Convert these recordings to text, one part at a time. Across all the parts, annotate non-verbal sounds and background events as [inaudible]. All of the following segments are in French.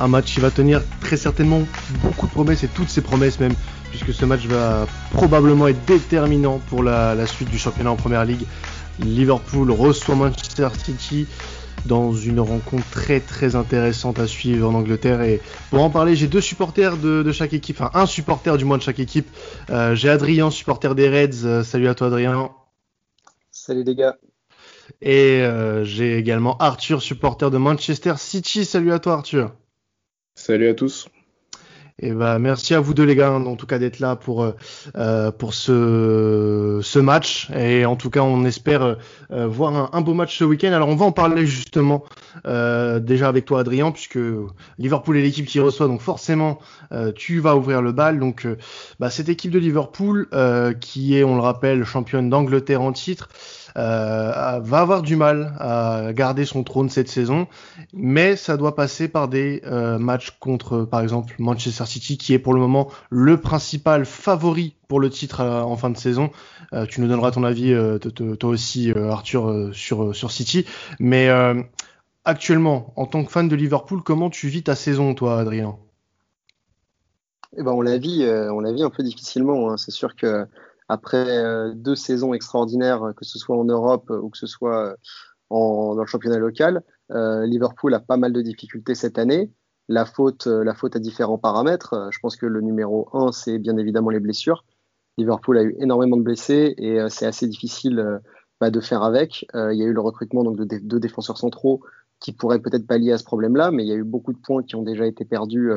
un match qui va tenir très certainement beaucoup de promesses et toutes ces promesses même, puisque ce match va probablement être déterminant pour la, suite du championnat en première ligue. Liverpool reçoit Manchester City dans une rencontre très très intéressante à suivre en Angleterre. Et pour en parler, j'ai deux supporters de, chaque équipe, enfin un supporter du moins de chaque équipe. Euh, j'ai Adrien, supporter des Reds. Euh, salut à toi Adrien. Salut les gars. Et euh, j'ai également Arthur, supporter de Manchester City. Salut à toi Arthur. Salut à tous. Et bah merci à vous deux les gars, hein, en tout cas d'être là pour euh, euh, ce match. Et en tout cas, on espère euh, voir un, beau match ce week-end. Alors on va en parler justement déjà avec toi Adrien, puisque Liverpool est l'équipe qui reçoit, donc forcément tu vas ouvrir le bal. Donc bah, cette équipe de Liverpool qui est, on le rappelle, championne d'Angleterre en titre. Euh, va avoir du mal à garder son trône cette saison, mais ça doit passer par des euh, matchs contre, par exemple, Manchester City, qui est pour le moment le principal favori pour le titre euh, en fin de saison. tu nous donneras ton avis, toi aussi, Arthur, sur, sur City. Mais actuellement, en tant que fan de Liverpool, comment tu vis ta saison, toi, Adrien? Eh ben, on la vit, on la vit un peu difficilement. Hein. C'est sûr que après euh, deux saisons extraordinaires, que ce soit en Europe ou que ce soit en, dans le championnat local, euh, Liverpool a pas mal de difficultés cette année. La faute, euh, la faute à différents paramètres. Je pense que le numéro un, c'est bien évidemment les blessures. Liverpool a eu énormément de blessés et c'est assez difficile bah, de faire avec. il y a eu le recrutement donc, de deux défenseurs centraux qui pourraient peut-être pallier à ce problème-là, mais il y a eu beaucoup de points qui ont déjà été perdus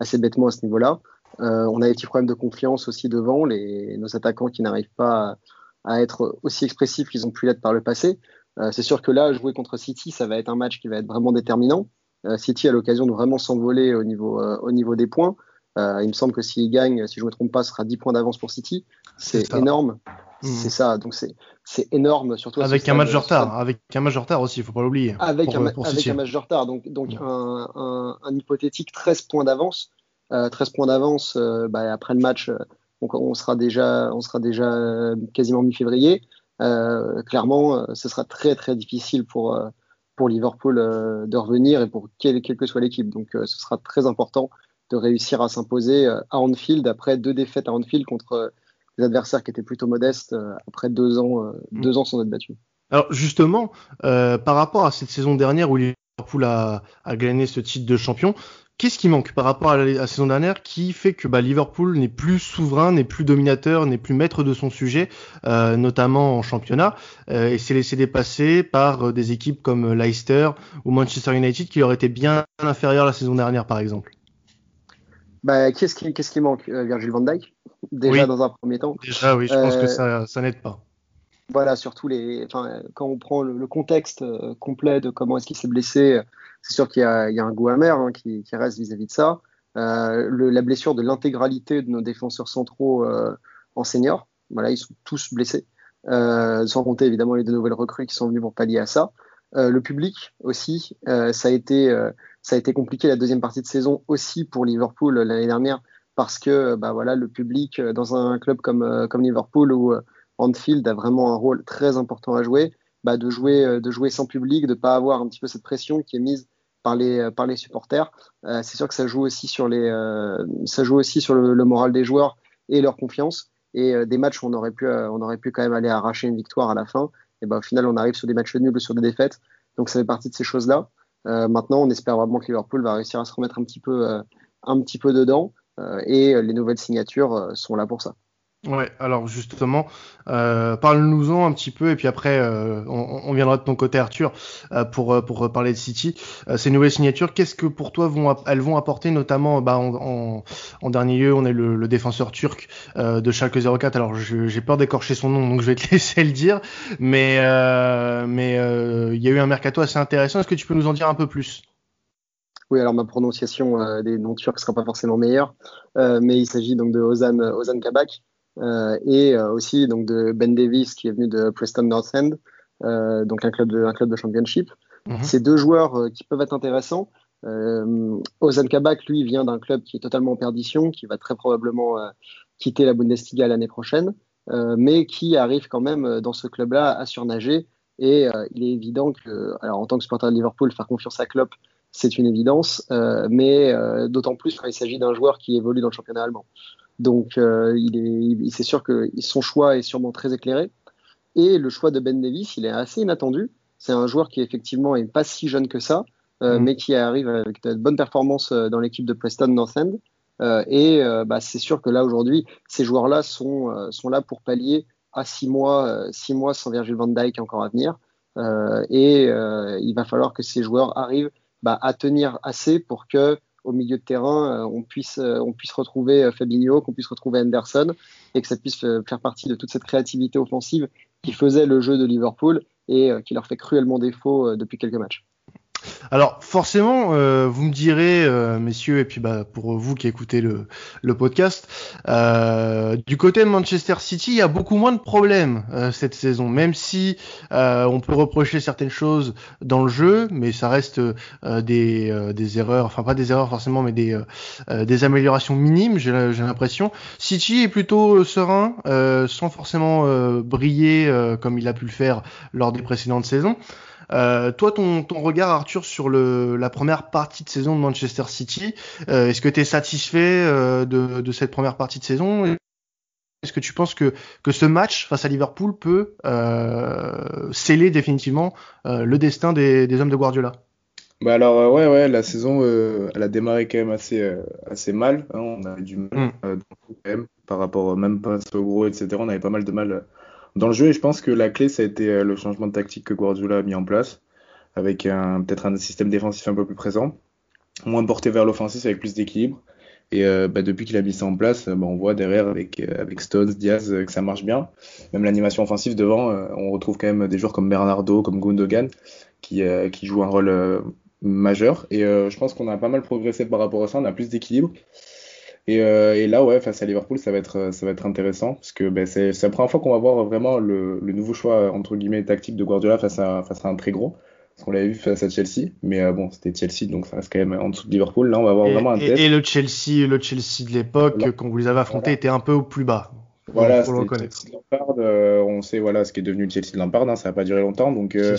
assez bêtement à ce niveau-là. Euh, on a des petits problèmes de confiance aussi devant, les, nos attaquants qui n'arrivent pas à, être aussi expressifs qu'ils ont pu l'être par le passé. Euh, c'est sûr que là, jouer contre City, ça va être un match qui va être vraiment déterminant. Euh, City a l'occasion de vraiment s'envoler au niveau, au niveau des points. il me semble que s'il gagne, si je ne me trompe pas, ce sera 10 points d'avance pour City. C'est énorme. Mmh. C'est ça, donc c'est énorme, surtout avec un match de retard, avec un match de retard aussi, il faut pas l'oublier. Avec, un, avec un match de retard, donc, donc mmh. un, un, un, hypothétique 13 points d'avance. 13 euh, points d'avance euh, bah, après le match. Euh, on sera déjà, on sera déjà quasiment mi-février. clairement, ce sera très très difficile pour pour Liverpool de revenir et pour quelle, que soit l'équipe. Donc ce sera très important de réussir à s'imposer à Anfield après deux défaites à Anfield contre des adversaires qui étaient plutôt modestes après deux ans, mm. deux ans sans être battus. Alors justement, par rapport à cette saison dernière où Liverpool a, a, gagné ce titre de champion, Qu'est-ce qui manque par rapport à la, saison dernière qui fait que bah, Liverpool n'est plus souverain, n'est plus dominateur, n'est plus maître de son sujet, euh, notamment en championnat, euh, et s'est laissé dépasser par euh, des équipes comme Leicester ou Manchester United qui leur étaient bien inférieures la saison dernière par exemple? Bah, Qu'est-ce qui, qui manque Virgil van Dijk? Déjà dans un premier temps. Déjà oui, je pense que ça, ça n'aide pas. Voilà, surtout les, enfin, quand on prend le, contexte complet de comment est-ce qu'il s'est blessé c'est sûr qu'il y, a un goût amer hein, qui, reste vis-à-vis de ça. Euh, la blessure de l'intégralité de nos défenseurs centraux euh, en senior, voilà, ils sont tous blessés, euh, sans compter évidemment les deux nouvelles recrues qui sont venues pour pallier à ça. Euh, le public aussi, euh, ça a été euh, ça a été compliqué la deuxième partie de saison aussi pour Liverpool l'année dernière parce que bah voilà le public dans un club comme comme Liverpool où Anfield a vraiment un rôle très important à jouer, bah de jouer de jouer sans public, de pas avoir un petit peu cette pression qui est mise par les, euh, par les supporters. Euh, c'est sûr que ça joue aussi sur, les, euh, ça joue aussi sur le, moral des joueurs et leur confiance. Et des matchs où on aurait, pu, on aurait pu quand même aller arracher une victoire à la fin, et ben, au final, on arrive sur des matchs nuls ou sur des défaites. Donc ça fait partie de ces choses-là. maintenant, on espère vraiment que Liverpool va réussir à se remettre un petit peu, un petit peu dedans. et les nouvelles signatures sont là pour ça. Ouais, alors justement, euh, parle-nous-en un petit peu et puis après euh, on, viendra de ton côté Arthur euh, pour pour parler de City. Ces nouvelles signatures, qu'est-ce que pour toi vont elles vont apporter notamment bah, en, en, en dernier lieu, on est le, le défenseur turc de Schalke 04. Alors j'ai peur d'écorcher son nom donc je vais te [laughs] laisser le dire, mais mais il y a eu un mercato assez intéressant. Est-ce que tu peux nous en dire un peu plus? Oui, alors ma prononciation des noms turcs sera pas forcément meilleure, mais il s'agit donc de Ozan, Ozan Kabak, et euh, aussi donc de Ben Davis qui est venu de Preston North End, euh, donc un club de, un club de championship. Mhm. Ces deux joueurs qui peuvent être intéressants. Ozan Kabak, lui, vient d'un club qui est totalement en perdition, qui va très probablement quitter la Bundesliga l'année prochaine, mais qui arrive quand même dans ce club-là à surnager. Et il est évident que, alors en tant que supporter de Liverpool, faire confiance à Klopp, c'est une évidence, mais d'autant plus quand il s'agit d'un joueur qui évolue dans le championnat allemand. Donc, il est, c'est sûr que son choix est sûrement très éclairé. Et le choix de Ben Davis, il est assez inattendu. C'est un joueur qui effectivement est pas si jeune que ça, euh, mm. mais qui arrive avec de bonnes performances euh, dans l'équipe de Preston North End. Euh, et bah, c'est sûr que là aujourd'hui, ces joueurs-là sont, sont là pour pallier à six mois, six mois sans Virgil van Dijk encore à venir. et il va falloir que ces joueurs arrivent bah, à tenir assez pour que au milieu de terrain, on puisse, on puisse retrouver Fabinho, qu'on puisse retrouver Anderson, et que ça puisse faire partie de toute cette créativité offensive qui faisait le jeu de Liverpool et qui leur fait cruellement défaut depuis quelques matchs. Alors forcément, euh, vous me direz, euh, messieurs, et puis bah, pour vous qui écoutez le, podcast, euh, du côté de Manchester City, il y a beaucoup moins de problèmes cette saison, même si on peut reprocher certaines choses dans le jeu, mais ça reste des, des erreurs, enfin pas des erreurs forcément, mais des, des améliorations minimes, j'ai l'impression. City est plutôt serein, sans forcément briller comme il a pu le faire lors des précédentes saisons. Euh, toi, ton, ton, regard, Arthur, sur le, la première partie de saison de Manchester City, euh, est-ce que tu es satisfait euh, de, de, cette première partie de saison? Est-ce que tu penses que, que ce match face à Liverpool peut sceller définitivement le destin des, des, hommes de Guardiola? Bah alors ouais ouais la saison elle a démarré quand même assez assez mal hein, on a du mal mm. par rapport même pas au gros etc on avait pas mal de mal dans le jeu, et je pense que la clé, ça a été euh, le changement de tactique que Guardiola a mis en place, avec peut-être un système défensif un peu plus présent, moins porté vers l'offensif avec plus d'équilibre. Et euh, bah, depuis qu'il a mis ça en place, bah, on voit derrière avec, euh, avec Stones, Diaz, que ça marche bien. Même l'animation offensive devant, on retrouve quand même des joueurs comme Bernardo, comme Gundogan, qui, qui jouent un rôle majeur. Et je pense qu'on a pas mal progressé par rapport à ça, on a plus d'équilibre. Et, euh, et, là, ouais, face à Liverpool, ça va être, ça va être intéressant parce que ben, c'est la première fois qu'on va voir vraiment le, le, nouveau choix entre guillemets tactique de Guardiola face à, face à un très gros. Parce qu'on l'avait vu face à Chelsea, mais euh, bon, c'était Chelsea, donc ça reste quand même en dessous de Liverpool. Là, on va avoir vraiment un test. Et, le Chelsea, le Chelsea de l'époque, quand vous les avez affrontés, était un peu au plus bas. Voilà, pour le reconnaître. Lampard, euh, on sait voilà ce qui est devenu le Chelsea de Lampard, hein, ça va pas durer longtemps, donc euh,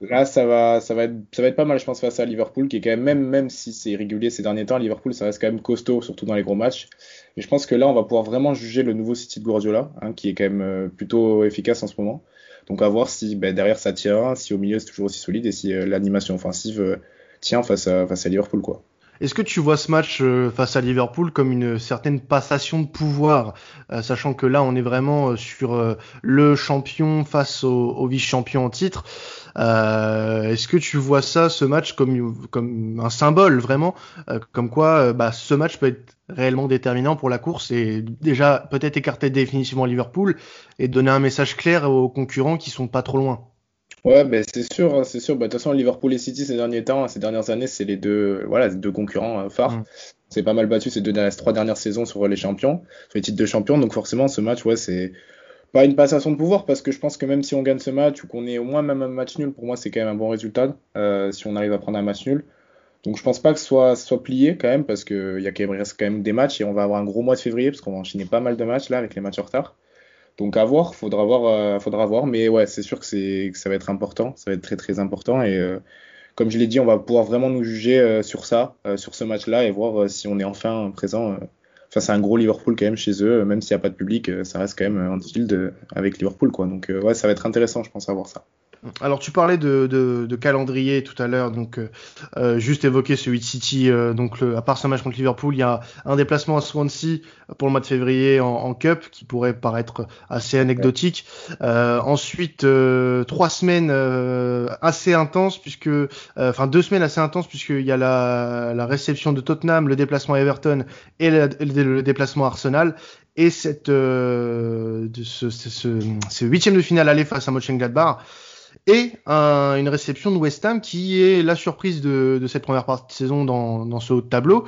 Là, ça va, ça va être, ça va être pas mal, je pense, face à Liverpool, qui est quand même, même, même si c'est irrégulier ces derniers temps, Liverpool, ça reste quand même costaud, surtout dans les gros matchs. Et je pense que là, on va pouvoir vraiment juger le nouveau City de Guardiola, hein, qui est quand même euh, plutôt efficace en ce moment. Donc à voir si ben, derrière ça tient, si au milieu c'est toujours aussi solide et si euh, l'animation offensive euh, tient face à, face à Liverpool, quoi. Est-ce que tu vois ce match face à Liverpool comme une certaine passation de pouvoir, sachant que là on est vraiment sur le champion face au, vice-champion en titre euh, Est-ce que tu vois ça, ce match, comme, un symbole vraiment, euh, comme quoi euh, bah, ce match peut être réellement déterminant pour la course et déjà peut-être écarter définitivement Liverpool et donner un message clair aux concurrents qui sont pas trop loin? Ouais, ben c'est sûr, hein, c'est sûr. Bah, de toute façon, Liverpool et City ces derniers temps, ces dernières années, c'est les deux, voilà, les deux concurrents euh, phares. Mm. C'est pas mal battu ces deux dernières, trois dernières saisons sur les champions, sur les titres de champion. Donc forcément, ce match, ouais, c'est pas une passation de pouvoir parce que je pense que même si on gagne ce match ou qu'on est au moins même un match nul, pour moi c'est quand même un bon résultat euh, si on arrive à prendre un match nul. Donc je pense pas que ce soit, soit plié quand même parce qu'il y a quand même, reste quand même des matchs et on va avoir un gros mois de février parce qu'on va enchaîner pas mal de matchs là avec les matchs en retard. Donc à voir, faudra voir, euh, faudra voir. Mais ouais, c'est sûr que, c'est, que ça va être important, ça va être très très important et euh, comme je l'ai dit, on va pouvoir vraiment nous juger sur ça, sur ce match-là et voir si on est enfin présent Enfin, c'est un gros Liverpool quand même chez eux, même s'il n'y a pas de public, ça reste quand même un field avec Liverpool, quoi. Donc, ouais, ça va être intéressant, je pense, à voir ça. Alors tu parlais de, de, de calendrier tout à l'heure, donc euh, euh juste évoquer celui de City. Euh, donc le, à part ce match contre Liverpool, il y a un déplacement à Swansea pour le mois de février en, en Cup qui pourrait paraître assez anecdotique. Euh, ensuite euh, trois semaines assez intenses puisque, enfin deux semaines assez intenses puisqu'il y a la, la, réception de Tottenham, le déplacement à Everton et le, le déplacement à Arsenal et cette de ce, ce, ce, huitième de finale aller face à Mönchengladbach et une réception de West Ham qui est la surprise de, cette première partie de saison dans, ce haut de tableau.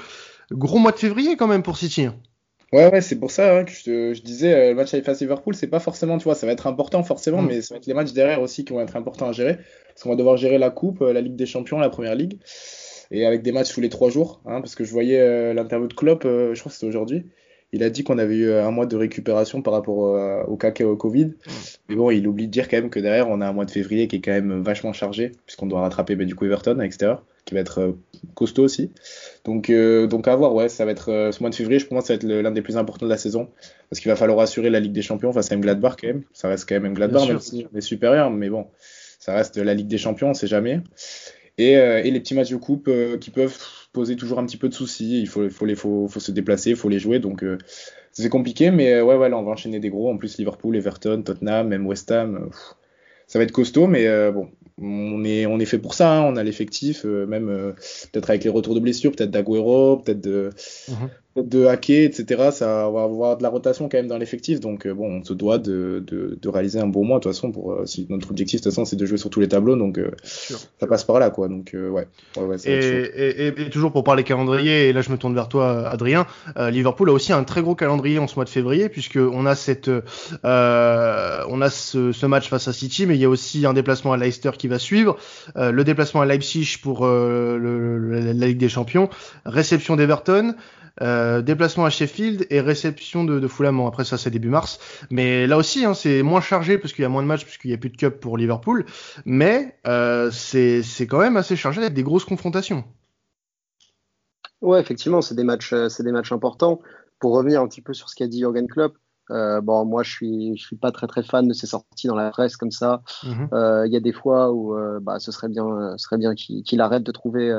Gros mois de février quand même pour City. Hein. Ouais, ouais, c'est pour ça hein, que je, disais, euh, le match face à Liverpool, c'est pas forcément, tu vois, ça va être important forcément, mm. mais ça va être les matchs derrière aussi qui vont être importants à gérer. Parce qu'on va devoir gérer la Coupe, euh, la Ligue des Champions, la Première Ligue, et avec des matchs tous les trois jours, hein, parce que je voyais euh, l'interview de Klopp, je crois que c'était aujourd'hui, il a dit qu'on avait eu un mois de récupération par rapport au cas au Covid. Mais bon, il oublie de dire quand même que derrière, on a un mois de février qui est quand même vachement chargé, puisqu'on doit rattraper bah, du coup Everton à l'extérieur, qui va être costaud aussi. Donc, donc à voir, ouais, ça va être ce mois de février, je pense, ça va être l'un des plus importants de la saison, parce qu'il va falloir assurer la Ligue des Champions face à Gladbach quand même. Ça reste quand même Gladbach, même si on est supérieur, mais bon, ça reste la Ligue des Champions, on sait jamais. Et, et les petits matchs de coupe qui peuvent poser toujours un petit peu de soucis. Il faut, les, faut, faut se déplacer, il faut les jouer. Donc euh, c'est compliqué, mais euh, ouais, ouais, on va enchaîner des gros. En plus, Liverpool, Everton, Tottenham, même West Ham. ça va être costaud, mais euh, bon, on est, on fait pour ça. Hein. On a l'effectif, même peut-être avec les retours de blessures, peut-être d'Aguero, peut-être de, mhm de hacker, etc. Ça va avoir de la rotation quand même dans l'effectif. Donc euh, bon, on se doit de, de, de, réaliser un bon mois de toute façon. Pour, euh, si notre objectif de toute façon c'est de jouer sur tous les tableaux, donc euh, ça passe par là quoi. Donc ouais. ouais, ouais et, et, et, toujours pour parler calendrier, et là je me tourne vers toi Adrien. Liverpool a aussi un très gros calendrier en ce mois de février puisque on a cette, on a ce, ce, match face à City, mais il y a aussi un déplacement à Leicester qui va suivre, le déplacement à Leipzig pour le, la Ligue des Champions, réception d'Everton. Euh, déplacement à Sheffield et réception de, de Fulham. après ça, c'est début mars. Mais là aussi, hein, c'est moins chargé parce qu'il y a moins de matchs, puisqu'il n'y a plus de cup pour Liverpool. Mais euh, c'est quand même assez chargé avec des grosses confrontations. Ouais, effectivement, c'est des matchs, euh, c'est des matchs importants. Pour revenir un petit peu sur ce qu'a dit Jürgen Klopp, euh, bon, moi, je suis, je suis pas très très fan de ces sorties dans la presse comme ça. Mhm. Il y a des fois où bah, ce serait bien, ce serait bien qu'il arrête de trouver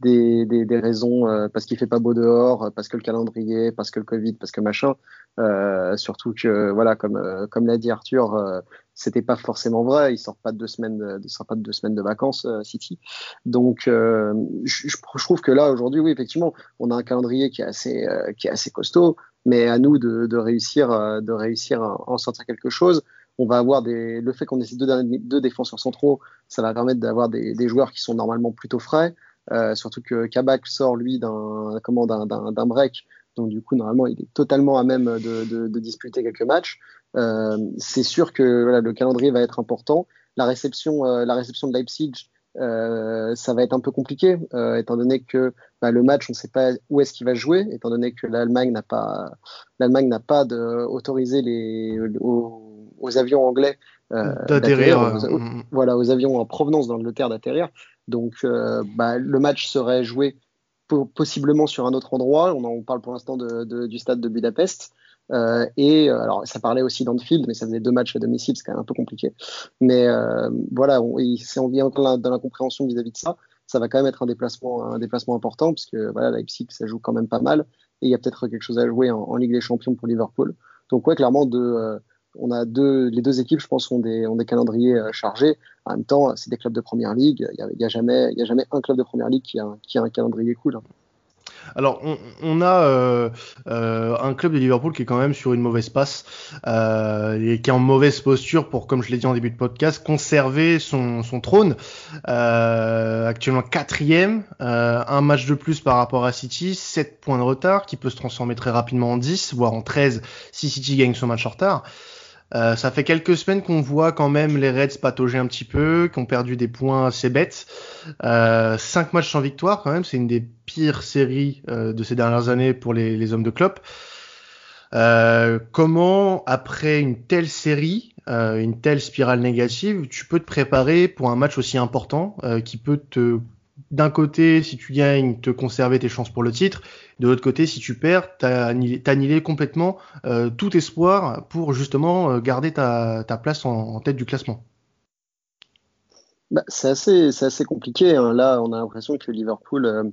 des, des, des raisons euh, parce qu'il fait pas beau dehors, parce que le calendrier, parce que le Covid, parce que machin. Euh, surtout que voilà, comme euh, comme l'a dit Arthur, euh, c'était pas forcément vrai. Il sort pas de deux semaines, de, il sort pas de deux semaines de vacances City. Donc je, je, trouve que là aujourd'hui, oui, effectivement, on a un calendrier qui est assez qui est assez costaud, mais à nous de, de réussir de réussir à en sortir quelque chose on va avoir des, le fait qu'on ait ces deux, deux défenseurs centraux, ça va permettre d'avoir des, des, joueurs qui sont normalement plutôt frais. Euh, surtout que Kabak sort lui d'un comment d'un break, donc du coup normalement il est totalement à même de, de, de disputer quelques matchs. Euh, c'est sûr que voilà, le calendrier va être important. La réception, euh, la réception de Leipzig, ça va être un peu compliqué, étant donné que bah, le match, on ne sait pas où est-ce qu'il va jouer, étant donné que l'Allemagne n'a pas, l'Allemagne n'a pas de, autorisé les, aux, aux avions anglais d'atterrir, aux, voilà, aux avions en provenance d'Angleterre d'atterrir. Donc, euh, bah, le match serait joué possiblement sur un autre endroit. On en parle pour l'instant du stade de Budapest. Euh, et euh, alors, ça parlait aussi d'Anfield, mais ça faisait deux matchs à domicile, c'est quand même un peu compliqué. Mais voilà, on, si on vient dans l'incompréhension vis-à-vis de ça, ça va quand même être un déplacement, important, parce que voilà, Leipzig, ça joue quand même pas mal. Et il y a peut-être quelque chose à jouer en, en, Ligue des Champions pour Liverpool. Donc, ouais, clairement, de, on a deux, les deux équipes, je pense, ont des, ont des calendriers euh, chargés. En même temps, c'est des clubs de première ligue. Il n'y a, a, jamais, un club de première ligue qui a, un calendrier cool. Hein. Alors, on, a euh, euh, un club de Liverpool qui est quand même sur une mauvaise passe et qui est en mauvaise posture pour, comme je l'ai dit en début de podcast, conserver son, son trône. Actuellement quatrième, un match de plus par rapport à City, 7 points de retard, qui peut se transformer très rapidement en 10, voire en 13 si City gagne son match en retard. Euh, ça fait quelques semaines qu'on voit quand même les Reds patauger un petit peu, qui ont perdu des points assez bêtes. Euh, cinq matchs sans victoire quand même, c'est une des pires séries euh, de ces dernières années pour les, les hommes de Klopp. Euh, comment, après une telle série, une telle spirale négative, tu peux te préparer pour un match aussi important qui peut te d'un côté, si tu gagnes, te conserver tes chances pour le titre. De l'autre côté, si tu perds, annihilé, complètement euh, tout espoir pour justement euh, garder ta, place en, tête du classement. Bah, c'est assez, assez, compliqué. Hein. Là, on a l'impression que Liverpool, euh,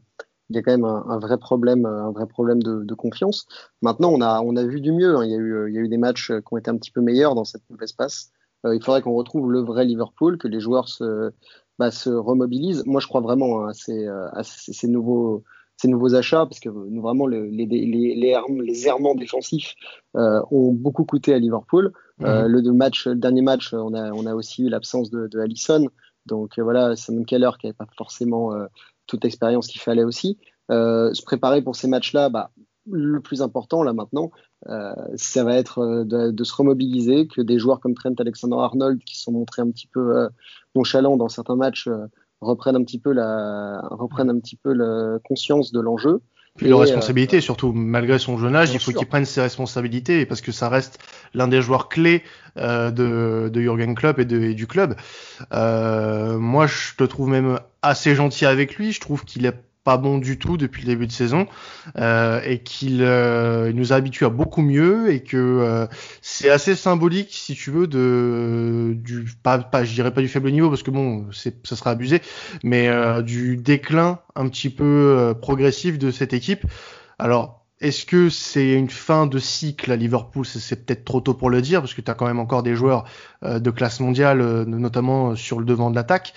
il y a quand même un, vrai problème, un vrai problème de, confiance. Maintenant, on a, on a vu du mieux. Hein. Il, y a eu, il y a eu des matchs qui ont été un petit peu meilleurs dans cette mauvaise passe. il faudrait qu'on retrouve le vrai Liverpool, que les joueurs se, bah, se remobilise. Moi, je crois vraiment hein, à, ces, euh, à ces, nouveaux, ces nouveaux achats parce que nous, vraiment les, les, les, les, errements défensifs euh, ont beaucoup coûté à Liverpool. Euh, mhm. le, match, le dernier match, on a, on a aussi eu l'absence de, de Allison. Donc euh, voilà, Simon Keller qui n'avait pas forcément euh, toute l'expérience qu'il fallait aussi. se préparer pour ces matchs-là, bah, le plus important là maintenant, euh, ça va être euh, de, de, se remobiliser, que des joueurs comme Trent Alexander-Arnold, qui sont montrés un petit peu euh, nonchalants dans certains matchs, euh, reprennent un petit peu la reprennent un petit peu la conscience de l'enjeu. Puis de responsabilité, surtout malgré son jeune âge, il faut qu'il prenne ses responsabilités parce que ça reste l'un des joueurs clés de, de Jürgen Klopp et, de, et du club. moi, je te trouve même assez gentil avec lui. Je trouve qu'il est pas bon du tout depuis le début de saison euh, et qu'il euh, nous a habitués à beaucoup mieux et que euh, c'est assez symbolique si tu veux de du pas, pas je dirais pas du faible niveau parce que bon c'est ça sera abusé mais euh, du déclin un petit peu euh, progressif de cette équipe. Alors est-ce que c'est une fin de cycle à Liverpool? C'est peut-être trop tôt pour le dire, parce que tu as quand même encore des joueurs de classe mondiale, notamment sur le devant de l'attaque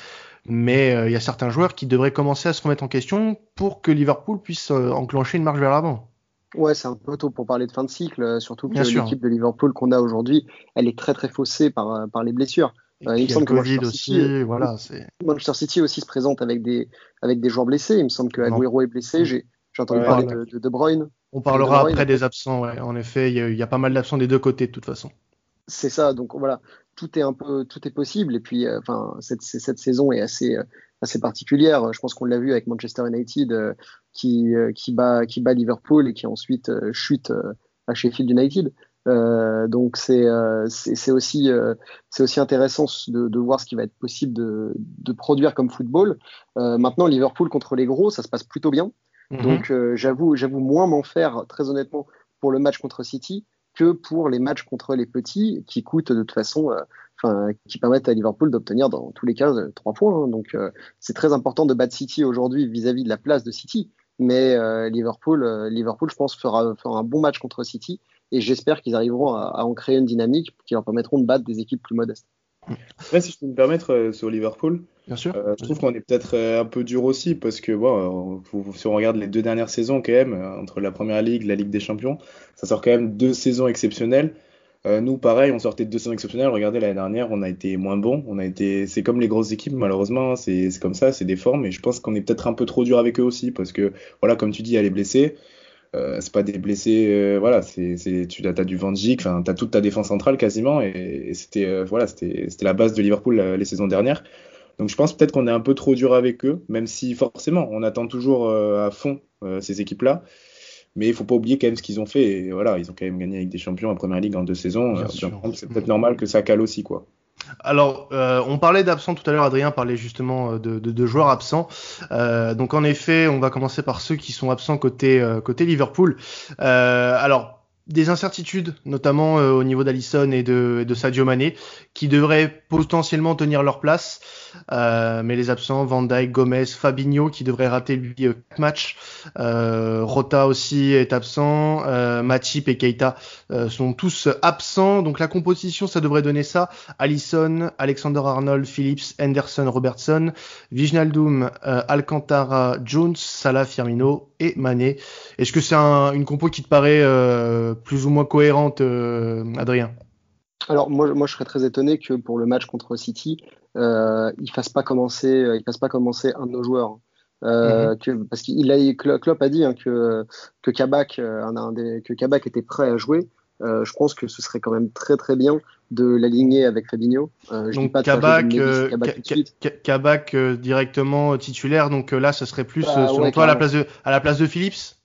mais euh, il y a certains joueurs qui devraient commencer à se remettre en question pour que Liverpool puisse euh, enclencher une marche vers l'avant. Ouais, c'est un peu tôt pour parler de fin de cycle, euh, surtout que l'équipe de Liverpool qu'on a aujourd'hui, elle est très très faussée par, par les blessures. il me semble que Manchester aussi, City, voilà, Manchester City aussi se présente avec des, avec des joueurs blessés. Il me semble que Aguero est blessé. J'ai entendu parler de, de, Bruyne. On parlera après des absents, ouais. En effet, il y, y, a pas mal d'absents des deux côtés de toute façon. C'est ça, donc voilà tout est un peu tout est possible. Et puis euh, enfin cette, cette saison est assez euh, assez particulière. Je pense qu'on l'a vu avec Manchester United euh, qui qui bat qui bat Liverpool et qui ensuite chute à Sheffield United. Donc c'est c'est aussi c'est aussi intéressant de, de, voir ce qui va être possible de, de produire comme football. Maintenant Liverpool contre les gros ça se passe plutôt bien. Mm-hmm. donc j'avoue j'avoue moins m'en faire très honnêtement pour le match contre City que pour les matchs contre les petits qui coûtent de toute façon, euh, qui permettent à Liverpool d'obtenir dans tous les cas euh, trois points. Hein. Donc euh, c'est très important de battre City aujourd'hui vis-à-vis de la place de City. Mais Liverpool, Liverpool, je pense, fera, fera, un bon match contre City et j'espère qu'ils arriveront à, à en créer une dynamique qui leur permettront de battre des équipes plus modestes. Après, si je peux me permettre sur Liverpool, Bien sûr. Euh, je trouve qu'on est peut-être euh, un peu dur aussi parce que bon, euh, si on regarde les deux dernières saisons quand même, entre la première ligue, la Ligue des Champions, ça sort quand même deux saisons exceptionnelles. nous, pareil, on sortait de deux saisons exceptionnelles. Regardez l'année dernière, on a été moins bon. On a été, c'est comme les grosses équipes malheureusement, c'est comme ça, c'est des formes. Et je pense qu'on est peut-être un peu trop dur avec eux aussi parce que voilà, comme tu dis, il y a les blessés. Euh, c'est pas des blessés, voilà, c'est, tu as, du Van Dijk, enfin, as toute ta défense centrale quasiment, et, c'était, voilà, c'était, la base de Liverpool les saisons dernières. Donc je pense peut-être qu'on est un peu trop dur avec eux, même si forcément on attend toujours euh, à fond euh, ces équipes-là. Mais il faut pas oublier quand même ce qu'ils ont fait. Et voilà, ils ont quand même gagné avec des champions en première ligue en deux saisons. Euh, c'est peut-être normal que ça cale aussi, quoi. Alors, on parlait d'absents tout à l'heure, Adrien parlait justement de, de, joueurs absents. donc en effet, on va commencer par ceux qui sont absents côté, côté Liverpool. alors, des incertitudes, notamment euh, au niveau d'Alisson et de, de, Sadio Mané, qui devraient potentiellement tenir leur place. Euh, mais les absents, Van Dijk, Gomez, Fabinho, qui devrait rater lui euh, quatre matchs. Euh, Rota aussi est absent. Euh, Matip et Keita sont tous absents. Donc la composition, ça devrait donner ça. Alisson, Alexander Arnold, Phillips, Henderson, Robertson, Vignaldum, Alcantara, Jones, Salah, Firmino et Mané. Est-ce que c'est un, une compo qui te paraît plus ou moins cohérente, Adrien? Alors moi, moi, je serais très étonné que pour le match contre City, euh, il fasse pas commencer, euh, il fasse pas commencer un de nos joueurs. Euh, mhm. que, parce qu'il a, Klopp a dit hein, que que Kabak, euh, un, des, que Kabak était prêt à jouer. Euh, je pense que ce serait quand même très très bien de l'aligner avec Fabinho. Euh, donc pas Kabak, Kabak, directement titulaire. Donc là, ce serait plus bah, selon toi à la place de à la place de Phillips?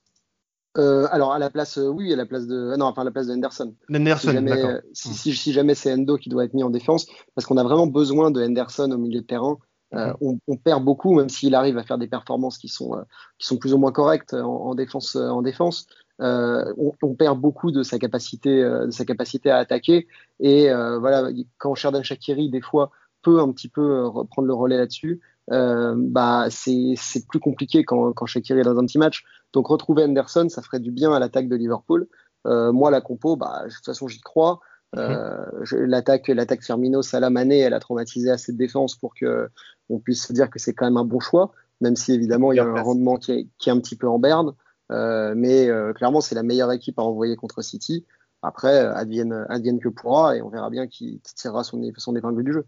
Euh, alors à la place, euh, oui, à la place de, non, enfin à la place de Henderson. Henderson, si jamais, euh, si, si, si, jamais c'est Endo qui doit être mis en défense, parce qu'on a vraiment besoin de Henderson au milieu de terrain. Euh, mhm. on, on, perd beaucoup, même s'il arrive à faire des performances qui sont qui sont plus ou moins correctes en, en défense. en défense, on, on, perd beaucoup de sa capacité de sa capacité à attaquer. Et voilà, quand Sherdan Shakiri des fois peut un petit peu reprendre le relais là-dessus, euh, bah c'est plus compliqué quand, quand Shakiri est dans un petit match. Donc retrouver Anderson, ça ferait du bien à l'attaque de Liverpool. Euh, moi, la compo, bah, de toute façon, j'y crois. Euh, l'attaque, l'attaque Firmino, Salah, Mané, elle a traumatisé assez de défense pour que on puisse se dire que c'est quand même un bon choix, même si évidemment il y a un rendement qui est, qui est un petit peu en berne. Euh, mais euh, clairement, c'est la meilleure équipe à envoyer contre City. Après, advienne, advienne que pourra, et on verra bien qui, qui tirera son, son épingle du jeu.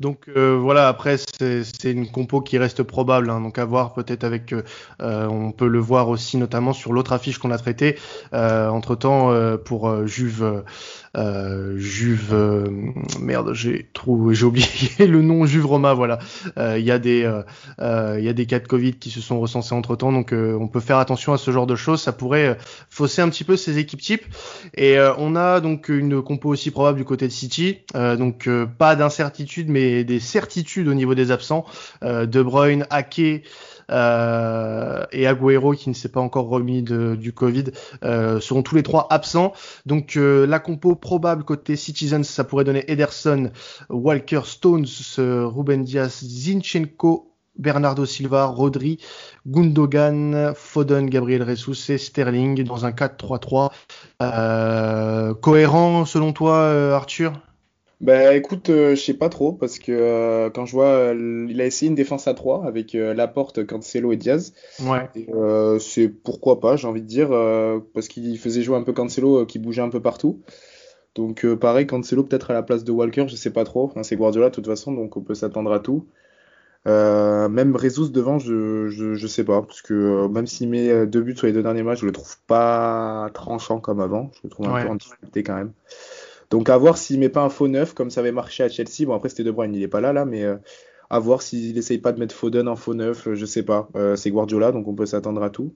Donc euh, voilà, après c'est une compo qui reste probable, hein, donc à voir peut-être avec, euh, euh, on peut le voir aussi notamment sur l'autre affiche qu'on a traité entre temps pour Juve euh, Juve, euh, merde, j'ai trouvé, j'ai oublié [laughs] le nom Juve Roma, voilà. Euh, il y a des, il y a des cas de Covid qui se sont recensés entre temps, donc on peut faire attention à ce genre de choses. Ça pourrait fausser un petit peu ces équipes types. Et on a donc une compo aussi probable du côté de City, donc pas d'incertitude, mais des certitudes au niveau des absents. de Bruyne, Ake. Euh, et Agüero qui ne s'est pas encore remis du Covid euh, seront tous les trois absents. Donc euh, la compo probable côté Citizens, ça pourrait donner Ederson, Walker, Stones, Ruben Diaz, Zinchenko, Bernardo Silva, Rodri, Gundogan, Foden, Gabriel Jesus et Sterling dans un 4-3-3. Euh, cohérent selon toi, Arthur? Bah écoute, euh, je sais pas trop parce que euh, quand je vois, euh, il a essayé une défense à 3 avec Laporte, Cancelo et Diaz. Ouais. c'est pourquoi pas, j'ai envie de dire, parce qu'il faisait jouer un peu Cancelo qui bougeait un peu partout. Donc pareil, Cancelo peut-être à la place de Walker, je sais pas trop. Enfin, c'est Guardiola de toute façon, donc on peut s'attendre à tout. même Rezus devant, je, je, je, sais pas, parce que même s'il met deux buts sur les deux derniers matchs, je le trouve pas tranchant comme avant. Je le trouve un peu en difficulté quand même. Donc à voir s'il met pas un faux neuf comme ça avait marché à Chelsea. Bon après c'était De Bruyne, il est pas là là, mais euh, à voir s'il essaye pas de mettre Foden en faux neuf, je sais pas. Euh, c'est Guardiola donc on peut s'attendre à tout.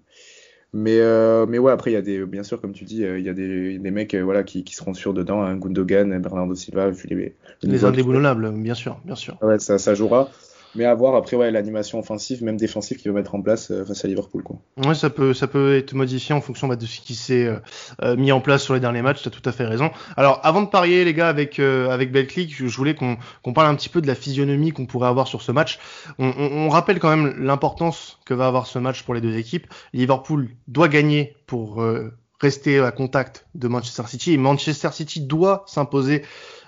Mais euh, mais ouais après il y a des bien sûr comme tu dis il y a des, des mecs voilà qui, qui seront sûrs dedans, hein, Gundogan, Bernardo Silva, les les indéboulonnables bien sûr bien sûr. Ouais ça ça jouera. Mais à voir après ouais, l'animation offensive, même défensive qu'il va mettre en place euh, face à Liverpool. Quoi. Ouais, ça peut, ça peut être modifié en fonction bah, de ce qui s'est euh, euh, mis en place sur les derniers matchs. Tu as tout à fait raison. Alors avant de parier les gars avec, avec Belclick, je, voulais qu'on qu'on parle un petit peu de la physionomie qu'on pourrait avoir sur ce match. On, on, on rappelle quand même l'importance que va avoir ce match pour les deux équipes. Liverpool doit gagner pour rester à contact de Manchester City et Manchester City doit s'imposer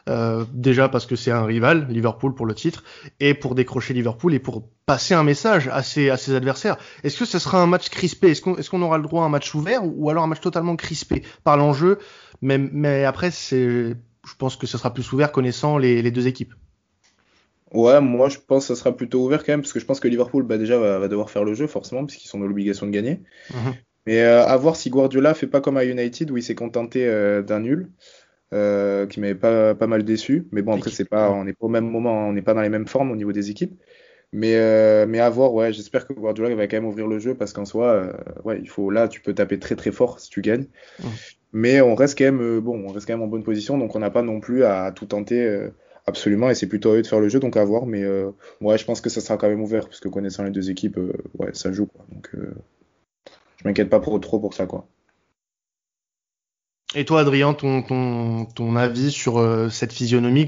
euh, déjà parce que c'est un rival, Liverpool pour le titre, et pour décrocher Liverpool et pour passer un message à ses, à ses adversaires. Est-ce que ce sera un match crispé? Est-ce qu'on est qu'on aura le droit à un match ouvert ou, alors un match totalement crispé? Par l'enjeu mais, mais après, c'est, je pense que ce sera plus ouvert connaissant les, les deux équipes. Ouais, moi je pense que ça sera plutôt ouvert quand même, parce que je pense que Liverpool bah, déjà va, va, devoir faire le jeu forcément, puisqu'ils sont dans l'obligation de gagner. Mhm. Mais euh, à voir si Guardiola fait pas comme à United où il s'est contenté euh, d'un nul. Euh, qui m'avait pas, pas mal déçu. Mais bon, après, c'est pas, on n'est pas au même moment, on n'est pas dans les mêmes formes au niveau des équipes. Mais, euh, mais à voir, ouais, j'espère que Guardiola va quand même ouvrir le jeu parce qu'en soi, euh, ouais, il faut, là, tu peux taper très très fort si tu gagnes. Mais on reste quand même, bon, on reste quand même en bonne position, donc on n'a pas non plus à, tout tenter absolument, et c'est plutôt à eux de faire le jeu, donc à voir. Mais ouais, je pense que ça sera quand même ouvert parce que connaissant les deux équipes, ouais, ça joue, quoi. Donc je m'inquiète pas pour, trop pour ça, quoi. Et toi, Adrien, ton, avis sur euh, cette physionomie,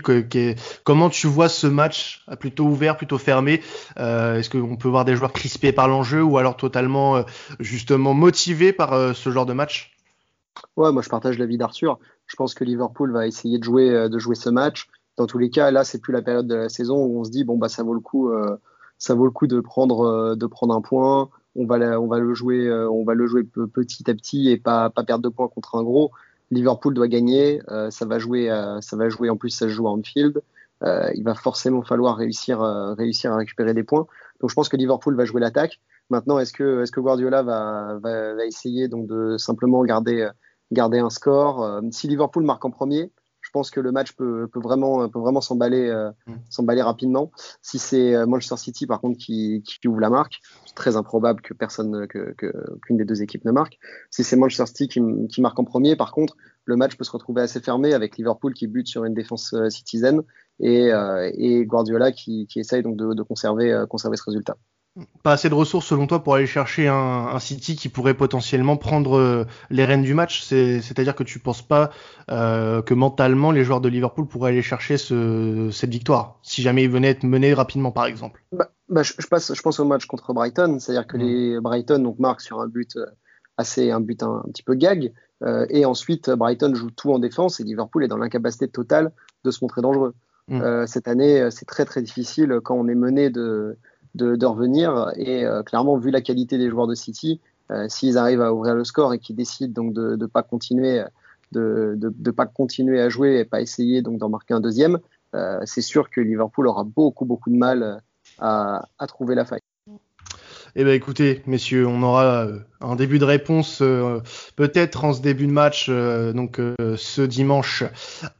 comment tu vois ce match plutôt ouvert, plutôt fermé euh, Est-ce qu'on peut voir des joueurs crispés par l'enjeu ou alors totalement euh, justement motivés par ce genre de match? Ouais, moi je partage l'avis d'Arthur. Je pense que Liverpool va essayer de jouer, de jouer ce match. Dans tous les cas, là, c'est plus la période de la saison où on se dit bon bah ça vaut le coup, ça vaut le coup de prendre, de prendre un point. On va, le jouer, petit à petit et pas perdre de points contre un gros. Liverpool doit gagner, euh, ça va jouer, euh, ça va jouer en plus, ça se joue à Anfield. Euh, il va forcément falloir réussir, réussir à récupérer des points. Donc je pense que Liverpool va jouer l'attaque. Maintenant, est-ce que, est-ce que Guardiola va, va, va, essayer donc de simplement garder, garder un score? Si Liverpool marque en premier, pense que le match peut, peut vraiment, peut vraiment s'emballer, euh, mm. s'emballer rapidement. Si c'est euh, Manchester City, par contre, qui, qui ouvre la marque, c'est très improbable que personne, que, qu'une des deux équipes ne marque. Si c'est Manchester City qui, qui, marque en premier, par contre, le match peut se retrouver assez fermé avec Liverpool qui bute sur une défense euh, citizen et, et Guardiola qui, qui essaye donc de, de conserver, conserver ce résultat pas assez de ressources selon toi pour aller chercher un, City qui pourrait potentiellement prendre euh, les rênes du match? C'est-à-dire que tu penses pas euh, que mentalement les joueurs de Liverpool pourraient aller chercher cette victoire? Si jamais ils venaient être menés rapidement par exemple bah, bah, je, passe, je pense au match contre Brighton, c'est-à-dire que mm. les Brighton donc marquent sur un but euh, assez un but un, petit peu gag et ensuite Brighton joue tout en défense et Liverpool est dans l'incapacité totale de se montrer dangereux. Mm. cette année, c'est très très difficile quand on est mené de de, revenir. Et euh, clairement, vu la qualité des joueurs de City, euh, s'ils arrivent à ouvrir le score et qu'ils décident donc de ne pas continuer de, de, pas continuer à jouer et pas essayer donc d'en marquer un deuxième, euh, c'est sûr que Liverpool aura beaucoup beaucoup de mal à, à trouver la faille. Eh ben écoutez, messieurs, on aura euh, un début de réponse euh, peut-être en ce début de match, donc ce dimanche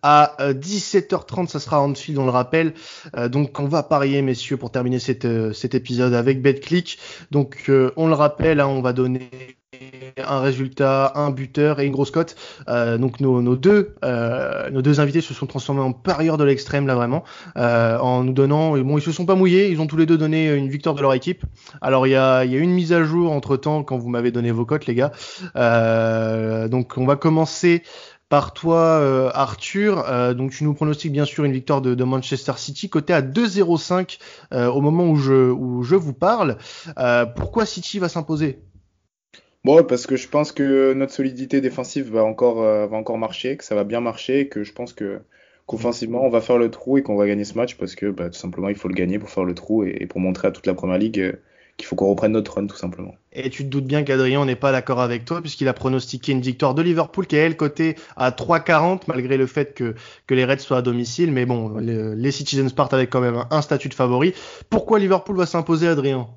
à 17h30, ça sera Anfield, on le rappelle. donc on va parier, messieurs, pour terminer cet épisode avec BetClick. Donc on le rappelle, hein, on va donner un résultat, un buteur et une grosse cote. Euh, donc nos, deux euh, nos deux invités se sont transformés en parieurs de l'extrême là vraiment euh, en nous donnant bon ils se sont pas mouillés ils ont tous les deux donné une victoire de leur équipe. Alors il y a y a une mise à jour entre temps quand vous m'avez donné vos cotes les gars. donc on va commencer par toi, Arthur. donc, tu nous pronostiques bien sûr une victoire de, Manchester City, côté à 2-0-5 au moment où je, où je vous parle. pourquoi City va s'imposer? Bon, parce que je pense que notre solidité défensive va encore, euh, va encore marcher, que ça va bien marcher, et que je pense qu'offensivement on va faire le trou et qu'on va gagner ce match parce que bah, tout simplement il faut le gagner pour faire le trou et, pour montrer à toute la première ligue euh, qu'il faut qu'on reprenne notre run tout simplement. Et tu te doutes bien qu'Adrien n'est pas d'accord avec toi puisqu'il a pronostiqué une victoire de Liverpool qui est elle côté à 3,40 malgré le fait que, les Reds soient à domicile. Mais bon, les, les Citizens partent avec quand même un statut de favori. Pourquoi Liverpool va s'imposer, Adrien?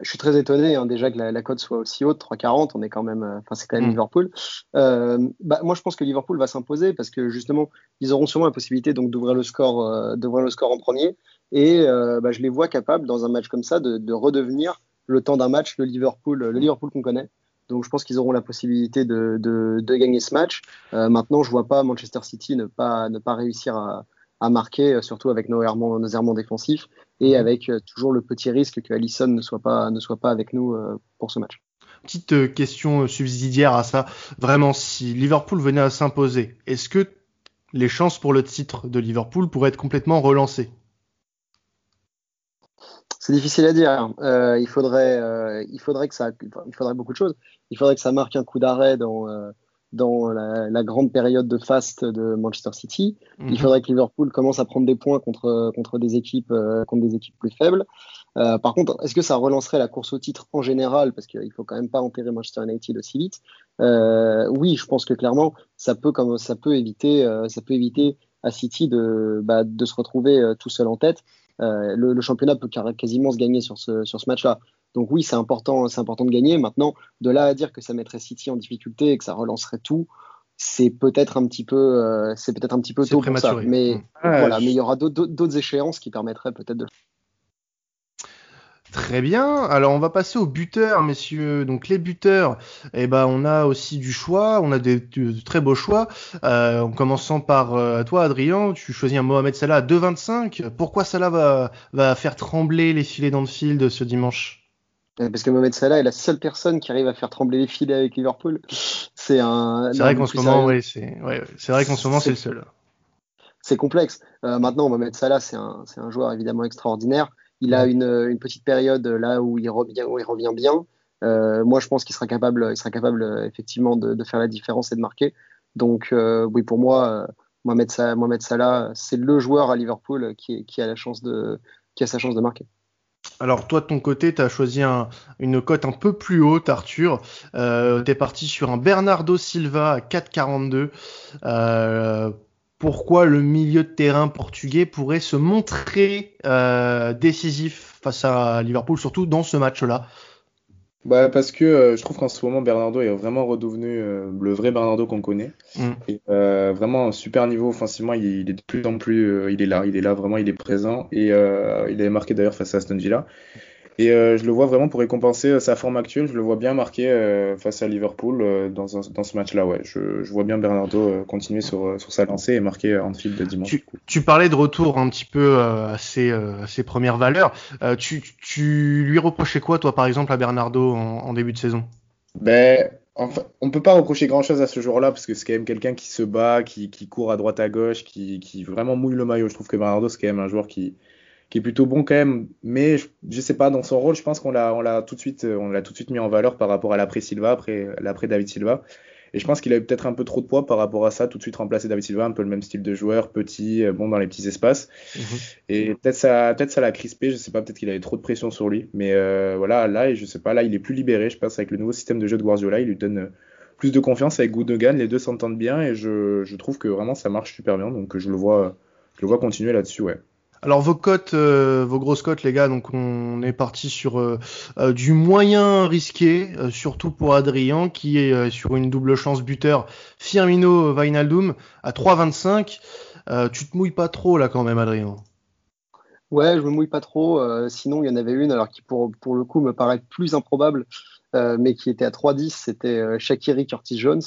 Je suis très étonné hein, déjà que la, cote soit aussi haute, 3,40. On est quand même, euh, enfin c'est quand même mm. Liverpool. Euh, bah, moi je pense que Liverpool va s'imposer parce que justement ils auront sûrement la possibilité donc d'ouvrir le score, euh, d'ouvrir le score en premier. Et bah, je les vois capables dans un match comme ça de, redevenir le temps d'un match le Liverpool, le Liverpool qu'on connaît. Donc je pense qu'ils auront la possibilité de, de, gagner ce match. maintenant je vois pas Manchester City ne pas ne pas réussir à, à marquer, surtout avec nos errements, nos errements défensifs et avec euh, toujours le petit risque que Allison ne soit pas, ne soit pas avec nous euh, pour ce match. Petite euh, question subsidiaire à ça. Vraiment, si Liverpool venait à s'imposer, est-ce que les chances pour le titre de Liverpool pourraient être complètement relancées? C'est difficile à dire. il faudrait, il faudrait que ça, il faudrait beaucoup de choses. Il faudrait que ça marque un coup d'arrêt dans, dans la, grande période de fast de Manchester City. Il mhm. faudrait que Liverpool commence à prendre des points contre, contre, des, équipes, euh, contre des équipes plus faibles. Euh, par contre, est-ce que ça relancerait la course au titre en général? Parce qu'il faut quand même pas enterrer Manchester United aussi vite. Euh, oui, je pense que clairement, ça peut, comme, ça peut, éviter, ça peut éviter à City de, bah, de se retrouver tout seul en tête. Le, le, championnat peut quasiment se gagner sur ce, sur ce match-là. Donc oui, c'est important, c'est important de gagner. Maintenant, de là à dire que ça mettrait City en difficulté et que ça relancerait tout, c'est peut-être un petit peu, euh, c'est peut-être un petit peu tôt pour ça. Mais mmh. voilà, mais il y aura d'autres échéances qui permettraient peut-être de. Très bien. Alors on va passer aux buteurs, messieurs. Donc les buteurs, eh ben on a aussi du choix. On a des, de, très beaux choix. Euh, en commençant par euh, toi, Adrien, tu choisis un Mohamed Salah à 2,25. Pourquoi Salah va, va faire trembler les filets d'Anfield ce dimanche? euh, parce que Mohamed Salah est la seule personne qui arrive à faire trembler les filets avec Liverpool. C'est un. C'est vrai qu'en ce moment, oui, c'est ouais, vrai qu'en ce moment c'est le seul. C'est complexe. Euh, maintenant, Mohamed Salah, c'est un, joueur évidemment extraordinaire. Il a une, une, petite période là où il revient, où il revient bien. Euh, moi, je pense qu'il sera capable, il sera capable effectivement de, de, faire la différence et de marquer. Donc, euh, oui, pour moi, Mohamed Salah, Mohamed Salah c'est le joueur à Liverpool qui, qui a la chance de, qui a sa chance de marquer. Alors toi de ton côté, tu as choisi une cote un peu plus haute, Arthur. Euh, tu es parti sur un Bernardo Silva à 4,42. Euh, pourquoi le milieu de terrain portugais pourrait se montrer euh, décisif face à Liverpool, surtout dans ce match-là? Bah, parce que euh, je trouve qu'en ce moment, Bernardo est vraiment redevenu euh, le vrai Bernardo qu'on connaît. Mm. Et, euh, vraiment un super niveau offensivement, il, est de plus en plus, il est là, il est là, vraiment, il est présent. Et il avait marqué d'ailleurs face à Aston Villa. Et euh, je le vois vraiment pour récompenser euh, sa forme actuelle. Je le vois bien marqué euh, face à Liverpool dans, dans, ce match-là. Ouais, je, je, vois bien Bernardo continuer sur, sur sa lancée et marquer Anfield dimanche. Tu, tu, parlais de retour un petit peu à ses, ses premières valeurs. Tu, tu, lui reprochais quoi, toi, par exemple, à Bernardo en, en début de saison? Ben, Enfin, on peut pas reprocher grand chose à ce joueur-là parce que c'est quand même quelqu'un qui se bat, qui, qui, court à droite à gauche, qui, qui vraiment mouille le maillot. Je trouve que Bernardo c'est quand même un joueur qui, qui est plutôt bon quand même. Mais je, je sais pas, dans son rôle, je pense qu'on l'a, on l'a tout de suite, euh, on l'a tout de suite mis en valeur par rapport à l'après Silva, après l'après David Silva. Et je pense qu'il avait peut-être un peu trop de poids par rapport à ça, tout de suite remplacer David Silva, un peu le même style de joueur, petit, euh, bon dans les petits espaces. Mhm. Et peut-être ça, peut-être ça l'a crispé, je sais pas, peut-être qu'il avait trop de pression sur lui. Mais euh, voilà, là, je sais pas, là, il est plus libéré, je pense, avec le nouveau système de jeu de Guardiola, il lui donne plus de confiance avec Gundogan, les deux s'entendent bien et je, je, trouve que vraiment ça marche super bien, donc je le vois, je le vois continuer là-dessus, ouais. Alors vos cotes, euh, vos grosses cotes les gars, donc on est parti sur euh, euh, du moyen risqué, surtout pour Adrien qui est sur une double chance buteur Firmino Vainaldum à 3,25. tu te mouilles pas trop là quand même Adrien Ouais, je me mouille pas trop. sinon il y en avait une alors qui pour, pour le coup me paraît plus improbable, mais qui était à 3,10, c'était Shakiri Curtis Jones.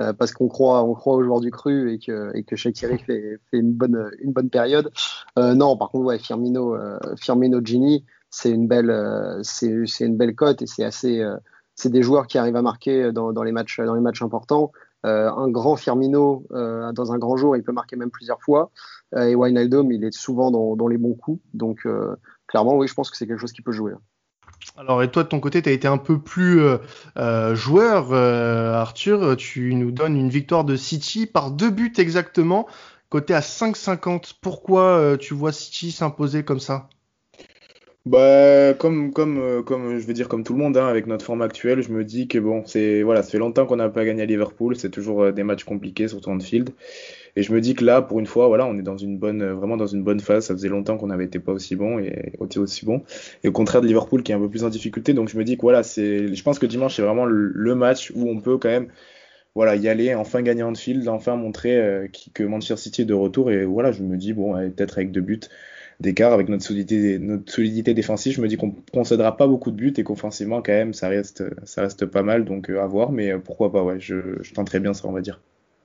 Euh, parce qu'on croit, on croit au joueur du cru et que, et que Shakiri [laughs] fait, fait une, bonne, une bonne période. Euh, non, par contre, ouais, Firmino, euh, Firmino Gini, c'est une belle, euh, c'est, une belle cote et c'est assez, c'est des joueurs qui arrivent à marquer dans, dans les matchs, dans les matchs importants. un grand Firmino dans un grand jour, il peut marquer même plusieurs fois. et Wijnaldum, il est souvent dans, dans les bons coups. Donc, clairement, oui, je pense que c'est quelque chose qui peut jouer. Alors, et toi, de ton côté, tu as été un peu plus euh, euh, joueur, euh, Arthur. Tu nous donnes une victoire de City par deux buts exactement, côté à 5,50. Pourquoi tu vois City s'imposer comme ça? Bah, comme, comme, comme je vais dire comme tout le monde, hein, avec notre forme actuelle, je me dis que bon, c'est voilà, ça fait longtemps qu'on n'a pas gagné à Liverpool, c'est toujours des matchs compliqués, surtout en field. Et je me dis que là, pour une fois, voilà, on est dans une bonne, vraiment dans une bonne phase. Ça faisait longtemps qu'on n'avait été pas aussi bon et aussi bon. Et au contraire de Liverpool qui est un peu plus en difficulté. Donc je me dis que voilà, c'est, je pense que dimanche c'est vraiment le match où on peut quand même, voilà, y aller, enfin gagner en field, enfin montrer euh, que Manchester City est de retour. Et voilà, je me dis bon, peut-être avec deux buts d'écart, avec notre solidité, défensive, je me dis qu'on concédera pas beaucoup de buts et qu'offensivement quand même ça reste, ça reste pas mal. Donc euh, à voir, mais euh, pourquoi pas, ouais, je, je tenterai bien ça, on va dire.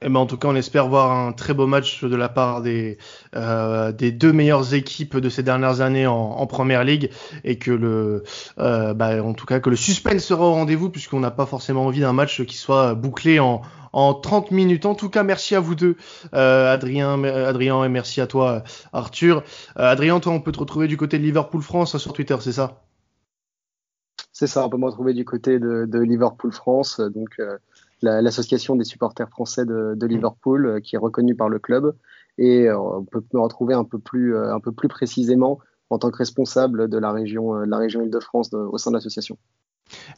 Eh ben, en tout cas, on espère voir un très beau match de la part des, euh, deux meilleures équipes de ces dernières années en, en Première Ligue et que le, euh, bah, que le suspense sera au rendez-vous puisqu'on n'a pas forcément envie d'un match qui soit bouclé en, en 30 minutes. En tout cas, merci à vous deux, euh, Adrien, Adrien, et merci à toi, Arthur. Adrien, toi, on peut te retrouver du côté de Liverpool France sur Twitter, c'est ça? C'est ça, on peut me retrouver du côté de, Liverpool France. L'association des supporters français de, mm. Liverpool, euh, qui est reconnue par le club. Et euh, on peut me retrouver un peu plus, euh, un peu plus précisément en tant que responsable de la région, de la région Île-de-France au sein de l'association.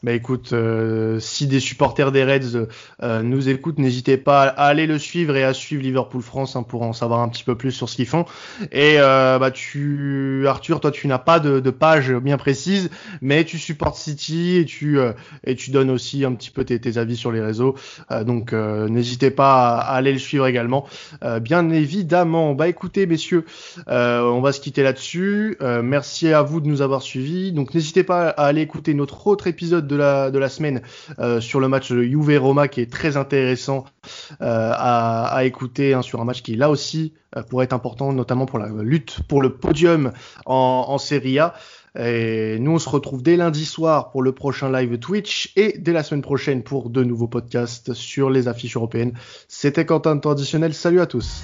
Bah écoute, euh, si des supporters des Reds euh, nous écoutent, n'hésitez pas à aller le suivre et à suivre Liverpool France hein, pour en savoir un petit peu plus sur ce qu'ils font. Et euh, bah tu, Arthur, toi tu n'as pas de, page bien précise, mais tu supportes City et tu et tu donnes aussi un petit peu tes, tes avis sur les réseaux. donc n'hésitez pas à, aller le suivre également, bien évidemment. Bah écoutez messieurs, on va se quitter là-dessus. merci à vous de nous avoir suivis. Donc n'hésitez pas à aller écouter notre autre épisode épisode de la, semaine euh, sur le match Juve Roma qui est très intéressant euh, à, à, écouter hein, sur un match qui là aussi euh, pourrait être important notamment pour la lutte pour le podium en, en Serie A. Et nous, on se retrouve dès lundi soir pour le prochain live Twitch et dès la semaine prochaine pour de nouveaux podcasts sur les affiches européennes. C'était Quentin Traditionnel. Salut à tous.